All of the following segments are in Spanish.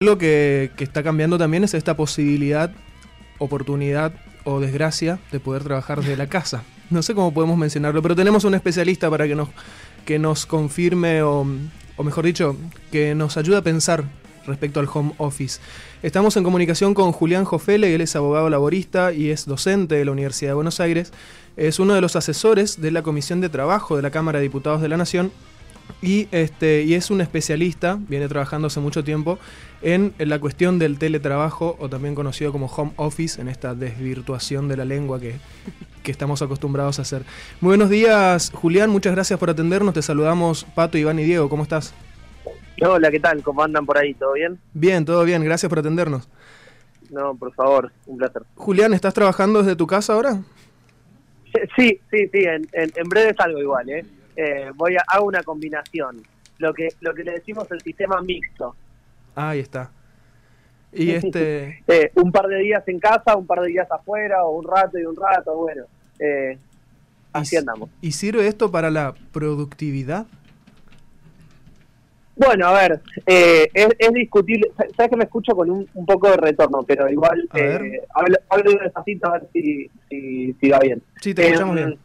Lo que, está cambiando también es esta posibilidad, oportunidad o desgracia de poder trabajar desde la casa. No sé cómo podemos mencionarlo, pero tenemos un especialista para que nos, que nos confirme o, o mejor dicho, que nos ayude a pensar respecto al home office. Estamos en comunicación con Julián Jofele, él es abogado laborista y es docente de la Universidad de Buenos Aires. Es uno de los asesores de la Comisión de Trabajo de la Cámara de Diputados de la Nación y, este, y es un especialista, viene trabajando hace mucho tiempo, en, en, la cuestión del teletrabajo o también conocido como home office, en esta desvirtuación de la lengua que, que estamos acostumbrados a hacer. Muy buenos días, Julián, muchas gracias por atendernos. Te saludamos Pato, Iván y Diego, ¿cómo estás? Hola, ¿qué tal? ¿Cómo andan por ahí? ¿Todo bien? Bien, todo bien, gracias por atendernos. No, por favor, un placer. Julián, ¿estás trabajando desde tu casa ahora? Sí, sí, sí, en, en, en breve salgo igual, ¿eh? Eh, voy a hago una combinación, lo que lo que le decimos el sistema mixto. Ah, ahí está. Y este eh, un par de días en casa, un par de días afuera, o un rato y un rato, bueno, eh, así andamos. ¿Y sirve esto para la productividad? Bueno, a ver, eh, es, es, discutible. Sabes que me escucho con un, un poco de retorno, pero igual eh, hablo, hablo despacito a ver si, si, si va bien. Sí, te escuchamos eh, bien.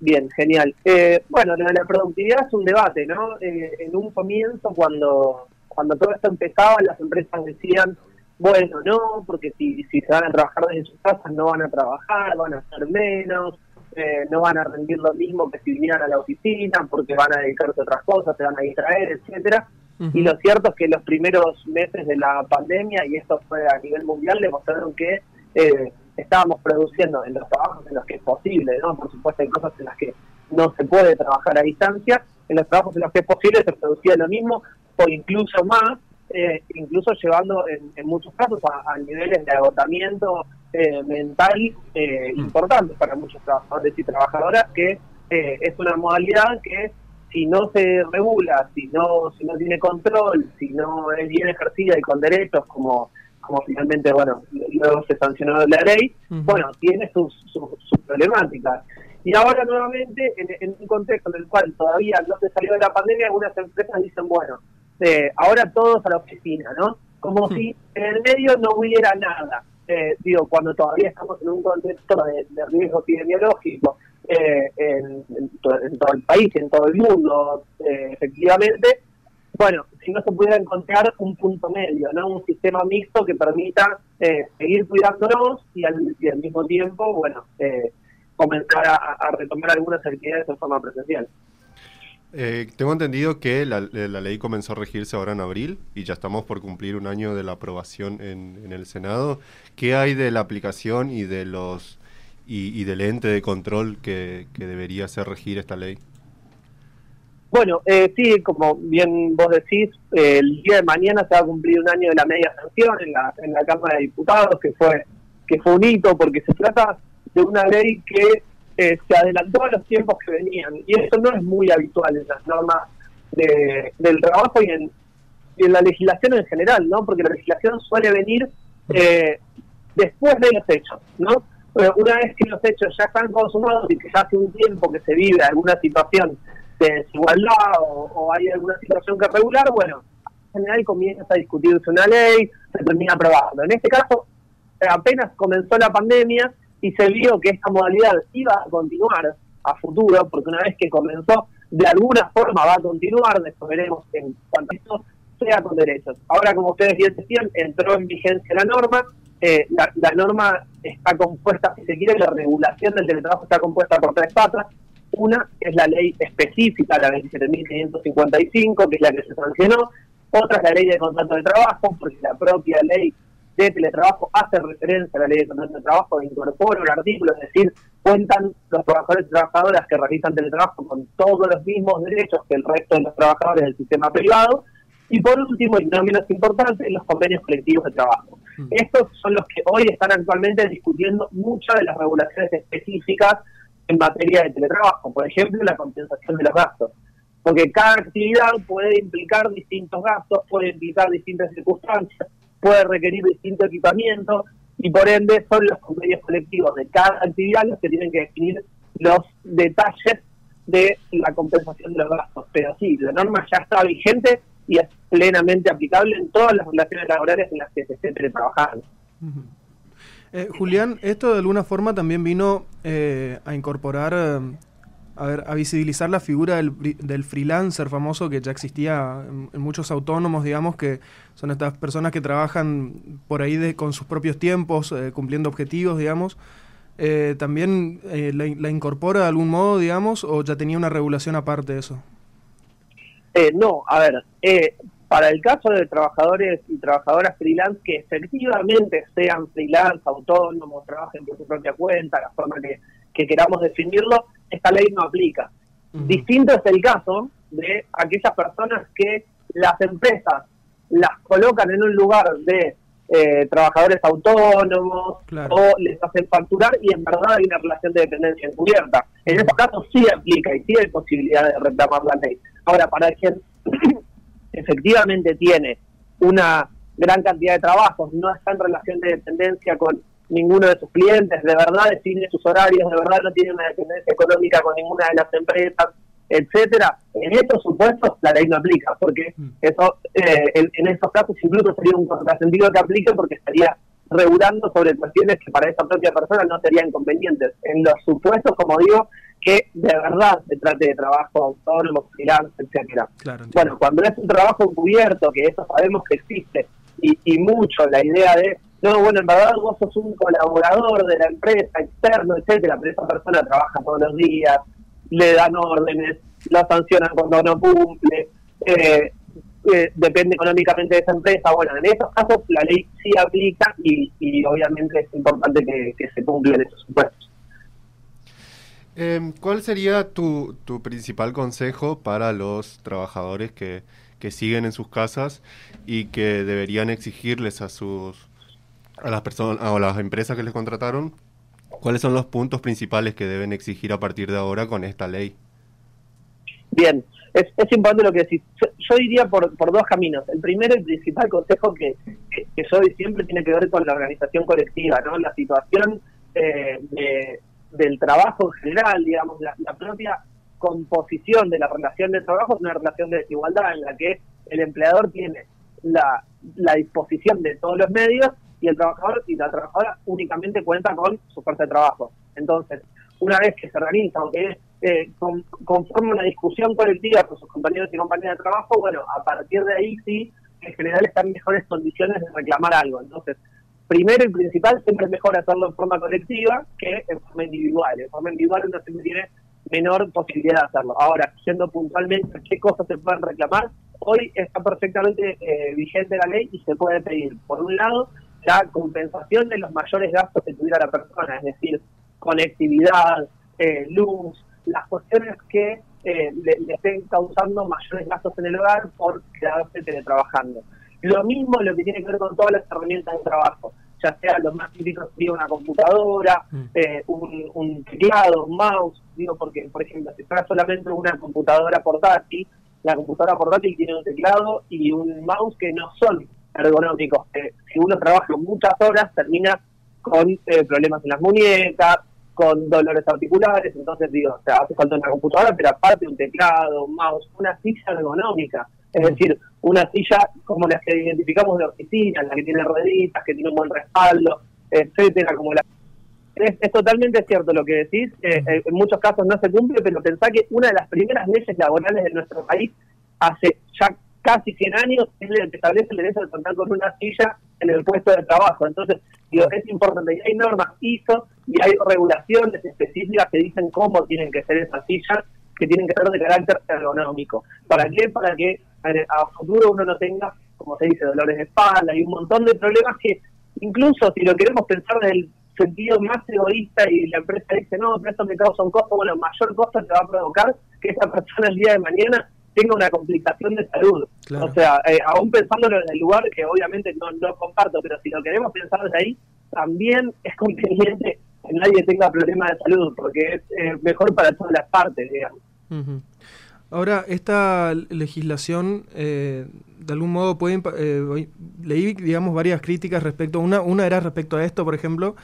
Bien, genial. Eh, bueno, lo de la productividad es un debate, ¿no? Eh, en un comienzo, cuando, cuando todo esto empezaba, las empresas decían, bueno, no, porque si, si se van a trabajar desde sus casas no van a trabajar, van a hacer menos, eh, no van a rendir lo mismo que si vinieran a la oficina, porque van a dedicarse a otras cosas, se van a distraer, etcétera. Uh -huh. Y lo cierto es que los primeros meses de la pandemia, y esto fue a nivel mundial, demostraron que eh, estábamos produciendo en los trabajos en los que es posible, ¿no? Por supuesto hay cosas en las que no se puede trabajar a distancia, en los trabajos en los que es posible se producía lo mismo o incluso más, eh, incluso llevando en, en muchos casos a, a, niveles de agotamiento eh, mental eh, importantes para muchos trabajadores y trabajadoras, que eh, es una modalidad que si no se regula, si no, si no tiene control, si no es bien ejercida y con derechos como como finalmente, bueno, luego se sancionó la ley, uh -huh. bueno, tiene sus, sus, sus, problemáticas. Y ahora nuevamente, en, en, un contexto en el cual todavía no se salió de la pandemia, algunas empresas dicen, bueno, eh, ahora todos a la oficina, ¿no? Como uh -huh. si en el medio no hubiera nada. Eh, digo, cuando todavía estamos en un contexto de, de riesgo epidemiológico eh, en, en, to en, todo el país, en todo el mundo, eh, efectivamente, bueno, si no se pudiera encontrar un punto medio, ¿no? Un sistema mixto que permita eh, seguir cuidándonos y al, mismo tiempo, bueno, eh, comenzar a, retomar algunas actividades de forma presencial. Eh, tengo entendido que la, la, ley comenzó a regirse ahora en abril y ya estamos por cumplir un año de la aprobación en, en el Senado. ¿Qué hay de la aplicación y de los y, y del ente de control que, que debería hacer regir esta ley? Bueno, eh, sí, como bien vos decís, eh, el día de mañana se va a cumplir un año de la media sanción en la, en la Cámara de Diputados, que fue que fue un hito, porque se trata de una ley que eh, se adelantó a los tiempos que venían, y eso no es muy habitual en las normas de, del trabajo y en, y en, la legislación en general, ¿no? Porque la legislación suele venir eh, después de los hechos, ¿no? Una vez que los hechos ya están consumados y que ya hace un tiempo que se vive alguna situación de desigualdad o, hay alguna situación que regular, bueno, en general comienza a discutirse una ley, se termina aprobando. En este caso, apenas comenzó la pandemia y se vio que esta modalidad iba a continuar a futuro, porque una vez que comenzó, de alguna forma va a continuar, después veremos en cuanto a esto sea con derechos. Ahora, como ustedes bien decían, entró en vigencia la norma, eh, la, la norma está compuesta, si se quiere, la regulación del teletrabajo está compuesta por tres patas, una es la ley específica, la 27.555, que es la que se sancionó. Otra es la ley de contrato de trabajo, porque la propia ley de teletrabajo hace referencia a la ley de contrato de trabajo, incorpora un artículo, es decir, cuentan los trabajadores y trabajadoras que realizan teletrabajo con todos los mismos derechos que el resto de los trabajadores del sistema privado. Y por último, y no menos importante, los convenios colectivos de trabajo. Mm. Estos son los que hoy están actualmente discutiendo muchas de las regulaciones específicas en materia de teletrabajo, por ejemplo, la compensación de los gastos. Porque cada actividad puede implicar distintos gastos, puede implicar distintas circunstancias, puede requerir distinto equipamiento y por ende son los convenios colectivos de cada actividad los que tienen que definir los detalles de la compensación de los gastos. Pero sí, la norma ya está vigente y es plenamente aplicable en todas las relaciones laborales en las que se esté teletrabajando. Eh, Julián, esto de alguna forma también vino eh, a incorporar, eh, a ver, a visibilizar la figura del, freelancer famoso que ya existía en, muchos autónomos, digamos, que son estas personas que trabajan por ahí con sus propios tiempos, cumpliendo objetivos, digamos. ¿También la, la, incorpora de algún modo, digamos, o ya tenía una regulación aparte de eso? no, a ver, para el caso de trabajadores y trabajadoras freelance que efectivamente sean freelance, autónomos, trabajen por su propia cuenta, la forma que, queramos definirlo, esta ley no aplica. Distinto es el caso de aquellas personas que las empresas las colocan en un lugar de eh, trabajadores autónomos o les hacen facturar y en verdad hay una relación de dependencia encubierta. En esos casos sí aplica y sí hay posibilidad de reclamar la ley. Ahora, para quien efectivamente tiene una gran cantidad de trabajos, no está en relación de dependencia con ninguno de sus clientes, de verdad define sus horarios, de verdad no tiene una dependencia económica con ninguna de las empresas, etcétera, en estos supuestos la ley no aplica, porque mm. eso eh, en, esos casos incluso sería un contrasentido que aplique porque estaría regulando sobre cuestiones que para esa propia persona no serían convenientes. En los supuestos, como digo, que de verdad se trate de trabajo autónomo, freelance, etcétera. bueno, cuando es un trabajo encubierto, que eso sabemos que existe, y, y mucho la idea de, no, bueno, en verdad vos sos un colaborador de la empresa, externo, etcétera, pero esa persona trabaja todos los días, le dan órdenes, la sancionan cuando no cumple, eh, depende económicamente de esa empresa. Bueno, en esos casos la ley sí aplica y, y obviamente es importante que, que se cumplan esos supuestos. Em, ¿Cuál sería tu, tu, principal consejo para los trabajadores que, que, siguen en sus casas y que deberían exigirles a sus a las personas a las empresas que les contrataron? ¿Cuáles son los puntos principales que deben exigir a partir de ahora con esta ley? Bien, es, es importante lo que decís. Yo, diría por, por dos caminos. El primero y principal consejo que, que, yo doy siempre tiene que ver con la organización colectiva, ¿no? La situación eh, de del trabajo en general, digamos, la, propia composición de la relación de trabajo es una relación de desigualdad en la que el empleador tiene la, la disposición de todos los medios y el trabajador y la trabajadora únicamente cuenta con su fuerza de trabajo. Entonces, una vez que se organiza o que eh, conforma una discusión colectiva con sus compañeros y compañeras de trabajo, bueno, a partir de ahí sí, en general están en mejores condiciones de reclamar algo. Entonces, primero y principal, siempre es mejor hacerlo en forma colectiva que en forma individual. En forma individual uno siempre tiene menor posibilidad de hacerlo. Ahora, siendo puntualmente qué cosas se pueden reclamar, hoy está perfectamente eh, vigente la ley y se puede pedir, por un lado, la compensación de los mayores gastos que tuviera la persona, es decir, conectividad, eh, luz, las cuestiones que eh, le, estén causando mayores gastos en el hogar por quedarse teletrabajando. Lo mismo lo que tiene que ver con todas las herramientas de trabajo, ya sea lo más típico sería una computadora, mm. eh, un, teclado, un mouse, digo porque, por ejemplo, si fuera solamente una computadora portátil, la computadora portátil tiene un teclado y un mouse que no son ergonómicos. si uno trabaja muchas horas, termina con eh, problemas en las muñecas, con dolores articulares, entonces digo, o sea, hace falta una computadora, pero aparte un teclado, un mouse, una silla ergonómica. Es decir, una silla como las que identificamos de oficina, la que tiene rueditas, que tiene un buen respaldo, etcétera, como la es, totalmente cierto lo que decís, eh, eh, en muchos casos no se cumple, pero pensá que una de las primeras leyes laborales de nuestro país hace ya casi 100 años es que establece el derecho de contar con una silla en el puesto de trabajo. Entonces, digo, es importante, y hay normas ISO y hay regulaciones específicas que dicen cómo tienen que ser esas sillas, que tienen que ser de carácter ergonómico. ¿Para qué? Para que a futuro uno no tenga, como se dice, dolores de espalda y un montón de problemas que incluso si lo queremos pensar desde el sentido más egoísta y la empresa dice, no, pero esto me causa un costo, bueno, mayor costo te va a provocar que esa persona el día de mañana tenga una complicación de salud. O sea, eh, aún pensándolo en el lugar que obviamente no, no comparto, pero si lo queremos pensar desde ahí, también es conveniente que nadie tenga problemas de salud, porque es eh, mejor para todas las partes, digamos. Ahora, esta legislación, eh, de algún modo, puede, eh, leí, digamos, varias críticas respecto, una, una era respecto a esto, por ejemplo,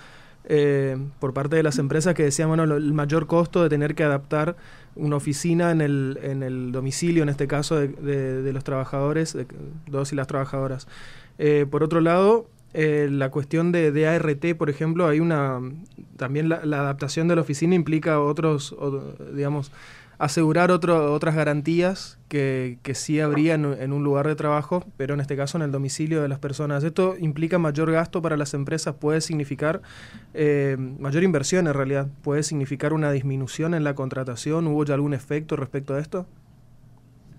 eh, por parte de las empresas que decían, bueno, el mayor costo de tener que adaptar una oficina en el, en el domicilio, en este caso, de, los trabajadores, de, dos y las trabajadoras. Eh, por otro lado, eh, la cuestión de, de, ART, por ejemplo, hay una también la, adaptación de la oficina implica otros, digamos, asegurar otro, otras garantías que, sí habría en, un lugar de trabajo, pero en este caso en el domicilio de las personas. Esto implica mayor gasto para las empresas, puede significar eh, mayor inversión en realidad, puede significar una disminución en la contratación. ¿Hubo ya algún efecto respecto a esto?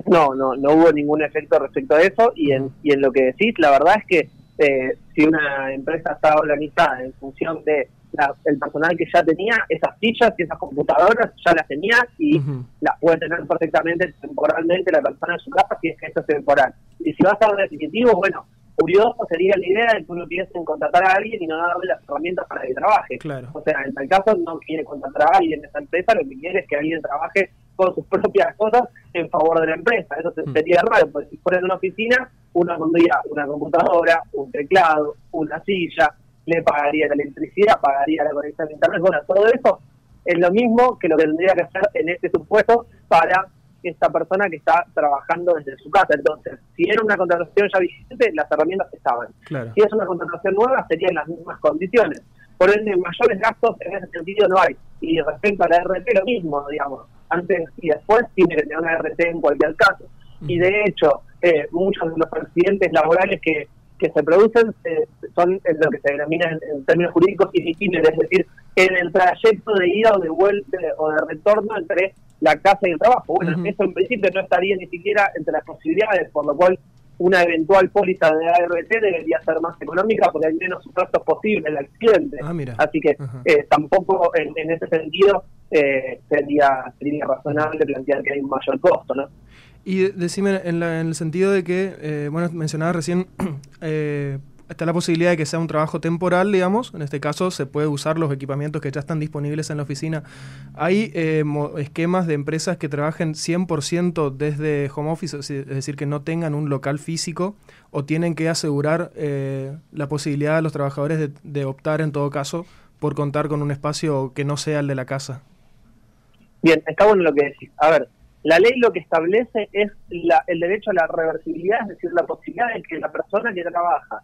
No, no, no hubo ningún efecto respecto a eso y en, y en lo que decís, la verdad es que eh, si una empresa está organizada en función de el personal que ya tenía, esas sillas y esas computadoras ya las tenía y las puede tener perfectamente temporalmente la persona en su casa si es que esto es temporal. Y si va a ser definitivo, bueno, curioso sería la idea de que uno piense en contratar a alguien y no darle las herramientas para que trabaje. O sea, en tal caso no quiere contratar a alguien de esa empresa, lo que quiere es que alguien trabaje con sus propias cosas en favor de la empresa. Eso mm. sería raro, porque si fuera en una oficina, uno pondría una computadora, un teclado, una silla, le pagaría la electricidad, pagaría la conexión de internet, bueno, todo eso es lo mismo que lo que tendría que hacer en este supuesto para esta persona que está trabajando desde su casa. Entonces, si era una contratación ya vigente, las herramientas estaban. Si es una contratación nueva, serían las mismas condiciones. Por ende, mayores gastos en ese sentido no hay. Y respecto a la RT, lo mismo, digamos. Antes y después tiene que tener una RT en cualquier caso. Y de hecho, eh, muchos de los accidentes laborales que que se producen eh, son lo que se denomina en, términos jurídicos ilegítimos, es decir, en el trayecto de ida o de vuelta o de retorno entre la casa y el trabajo. Bueno, eso en principio no estaría ni siquiera entre las posibilidades, por lo cual una eventual póliza de ART debería ser más económica porque hay menos supuestos posibles el accidente. Ah, Así que eh, tampoco en, ese sentido eh, sería, sería razonable plantear que hay un mayor costo, ¿no? Y decime, en, el sentido de que, eh, bueno, mencionaba recién, eh, está la posibilidad de que sea un trabajo temporal, digamos. En este caso, se puede usar los equipamientos que ya están disponibles en la oficina. ¿Hay eh, esquemas de empresas que trabajen 100% desde home office, es decir, que no tengan un local físico o tienen que asegurar la posibilidad de los trabajadores de, de optar, en todo caso, por contar con un espacio que no sea el de la casa? Bien, está bueno lo que decís. A ver, la ley lo que establece es el derecho a la reversibilidad, es decir, la posibilidad de que la persona que trabaja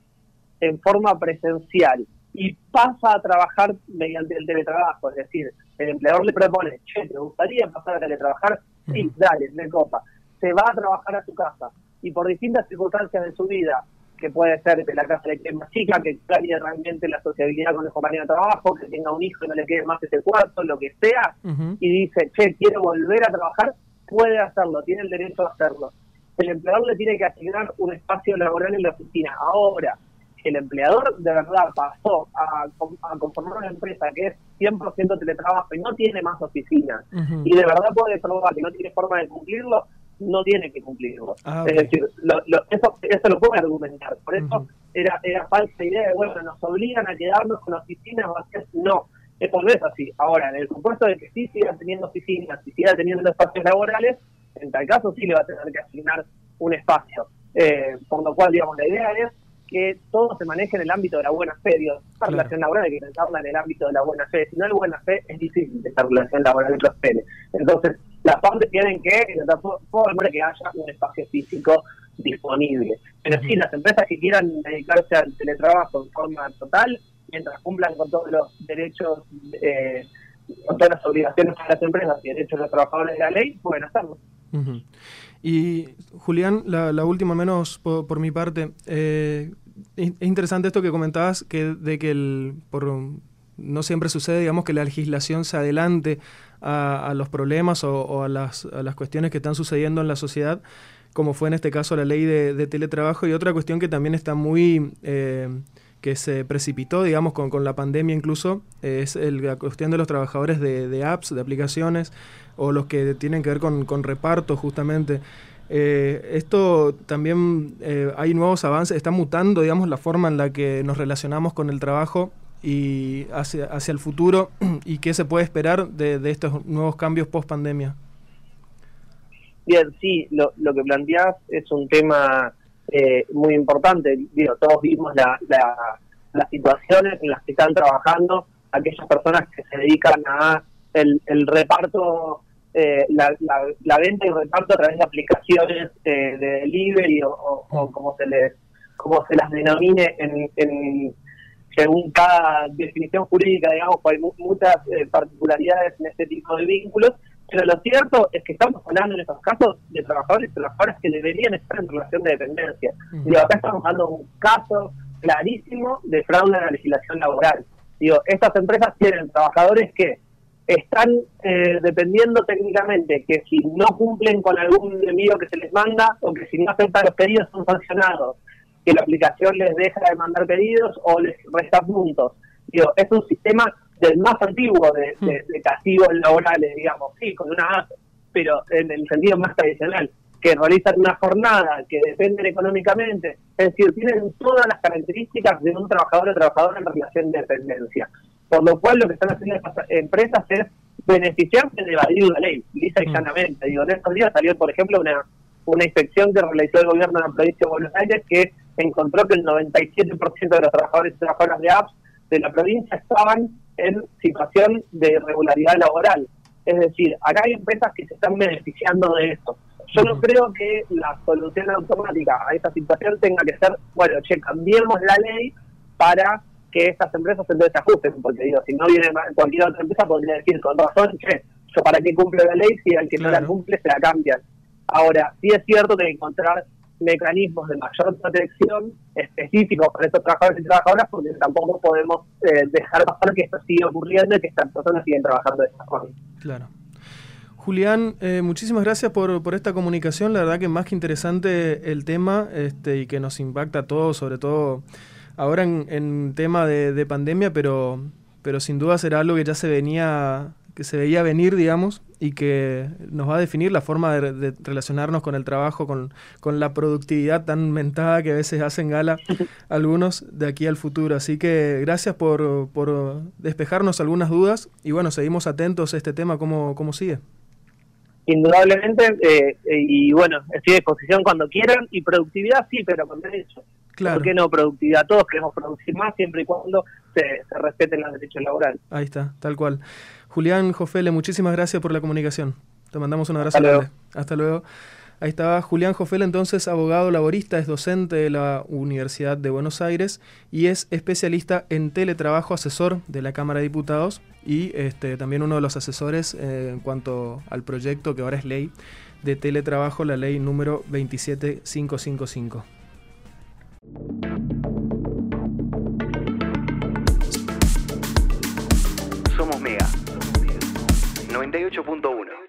en forma presencial y pasa a trabajar mediante el teletrabajo, es decir, el empleador le propone, che, ¿te gustaría pasar a teletrabajar? Sí, dale, me copa. Se va a trabajar a su casa y por distintas circunstancias de su vida, que puede ser que la casa le quede más chica, que cambie realmente la sociabilidad con el compañero de trabajo, que tenga un hijo y no le quede más ese cuarto, lo que sea, y dice, che, quiero volver a trabajar, puede hacerlo, tiene el derecho a hacerlo. El empleador le tiene que asignar un espacio laboral en la oficina. Ahora, el empleador de verdad pasó a, conformar una empresa que es 100% teletrabajo y no tiene más oficinas, y de verdad puede probar que no tiene forma de cumplirlo, no tiene que cumplirlo. Ah, es decir, eso, eso lo puede argumentar. Por eso era, era falsa idea de, bueno, nos obligan a quedarnos con oficinas vacías. No, eso no es así. Ahora, en el supuesto de que sí siga teniendo oficinas y siga teniendo espacios laborales, en tal caso sí le va a tener que asignar un espacio. Eh, por lo cual, digamos, la idea es que todo se maneje en el ámbito de la buena fe. Dios, esta relación laboral hay que pensarla en el ámbito de la buena fe. Si no hay buena fe, es difícil que esta relación laboral prospere. Entonces, las partes tienen que intentar que haya un espacio físico disponible. Pero sí, las empresas que quieran dedicarse al teletrabajo en forma total, mientras cumplan con todos los derechos, eh, con todas las obligaciones de las empresas y derechos de los trabajadores de la ley, pueden hacerlo. Y Julián, la, última menos por, mi parte, eh, es interesante esto que comentabas, que de que el, por, no siempre sucede, digamos, que la legislación se adelante a, los problemas o, a, las, a, las, cuestiones que están sucediendo en la sociedad, como fue en este caso la ley de, teletrabajo. Y otra cuestión que también está muy... Eh, que se precipitó, digamos, con, con la pandemia incluso, es el, la cuestión de los trabajadores de, apps, de aplicaciones, o los que tienen que ver con, con reparto justamente. Eh, esto también eh, hay nuevos avances, está mutando, digamos, la forma en la que nos relacionamos con el trabajo y hacia, hacia el futuro y qué se puede esperar de, de estos nuevos cambios post pandemia. Bien, sí, lo, lo que planteás es un tema eh, muy importante. Digo, todos vimos la, las situaciones en las que están trabajando aquellas personas que se dedican a el, reparto, eh, la, la, venta y reparto a través de aplicaciones eh, de delivery o, como se les como se las denomine en, según cada definición jurídica, digamos, hay muchas eh, particularidades en este tipo de vínculos, pero lo cierto es que estamos hablando en estos casos de trabajadores y trabajadoras que deberían estar en relación de dependencia. Y acá estamos dando un caso clarísimo de fraude en la legislación laboral. Digo, estas empresas tienen trabajadores que están eh, dependiendo técnicamente que si no cumplen con algún envío que se les manda o que si no aceptan los pedidos son sancionados, que la aplicación les deja de mandar pedidos o les resta puntos. Digo, es un sistema del más antiguo de, de, castigos laborales, digamos, sí, con una app, pero en el sentido más tradicional que realizan una jornada, que dependen económicamente, es decir, tienen todas las características de un trabajador o trabajadora en relación de dependencia. Por lo cual lo que están haciendo estas empresas es beneficiarse de evadir una ley, lisa y llanamente. Digo, en estos días salió, por ejemplo, una, una inspección que realizó el gobierno de la provincia de Buenos Aires que encontró que el 97% de los trabajadores y trabajadoras de apps de la provincia estaban en situación de irregularidad laboral. Es decir, acá hay empresas que se están beneficiando de esto. Yo no creo que la solución automática a esta situación tenga que ser, bueno, che, cambiemos la ley para que estas empresas entonces se ajusten, porque digo, si no viene cualquier otra empresa podría decir con razón, che, yo para qué cumple la ley si al que no la cumple se la cambian. Ahora, sí es cierto que encontrar mecanismos de mayor protección específicos para estos trabajadores y trabajadoras, porque tampoco podemos eh, dejar pasar que esto siga ocurriendo y que estas personas siguen trabajando de esta forma. Claro. Julián, eh, muchísimas gracias por, por, esta comunicación. La verdad que más que interesante el tema este, y que nos impacta a todos, sobre todo ahora en, en tema de, de, pandemia, pero, pero sin duda será algo que ya se venía que se veía venir, digamos, y que nos va a definir la forma de, relacionarnos con el trabajo, con, con, la productividad tan mentada que a veces hacen gala algunos de aquí al futuro. Así que gracias por, por despejarnos algunas dudas y bueno, seguimos atentos a este tema, cómo, cómo sigue. Indudablemente, eh, y bueno, estoy a disposición cuando quieran, y productividad sí, pero con derecho. Claro. ¿Por qué no productividad? Todos queremos producir más siempre y cuando se, se respeten los derechos laborales. Ahí está, tal cual. Julián Jofele, muchísimas gracias por la comunicación. Te mandamos un abrazo grande. Hasta luego. Ahí estaba Julián Jofele, entonces abogado laborista, es docente de la Universidad de Buenos Aires y es especialista en teletrabajo, asesor de la Cámara de Diputados y este, también uno de los asesores eh, en cuanto al proyecto que ahora es ley de teletrabajo, la ley número 27555. 98.1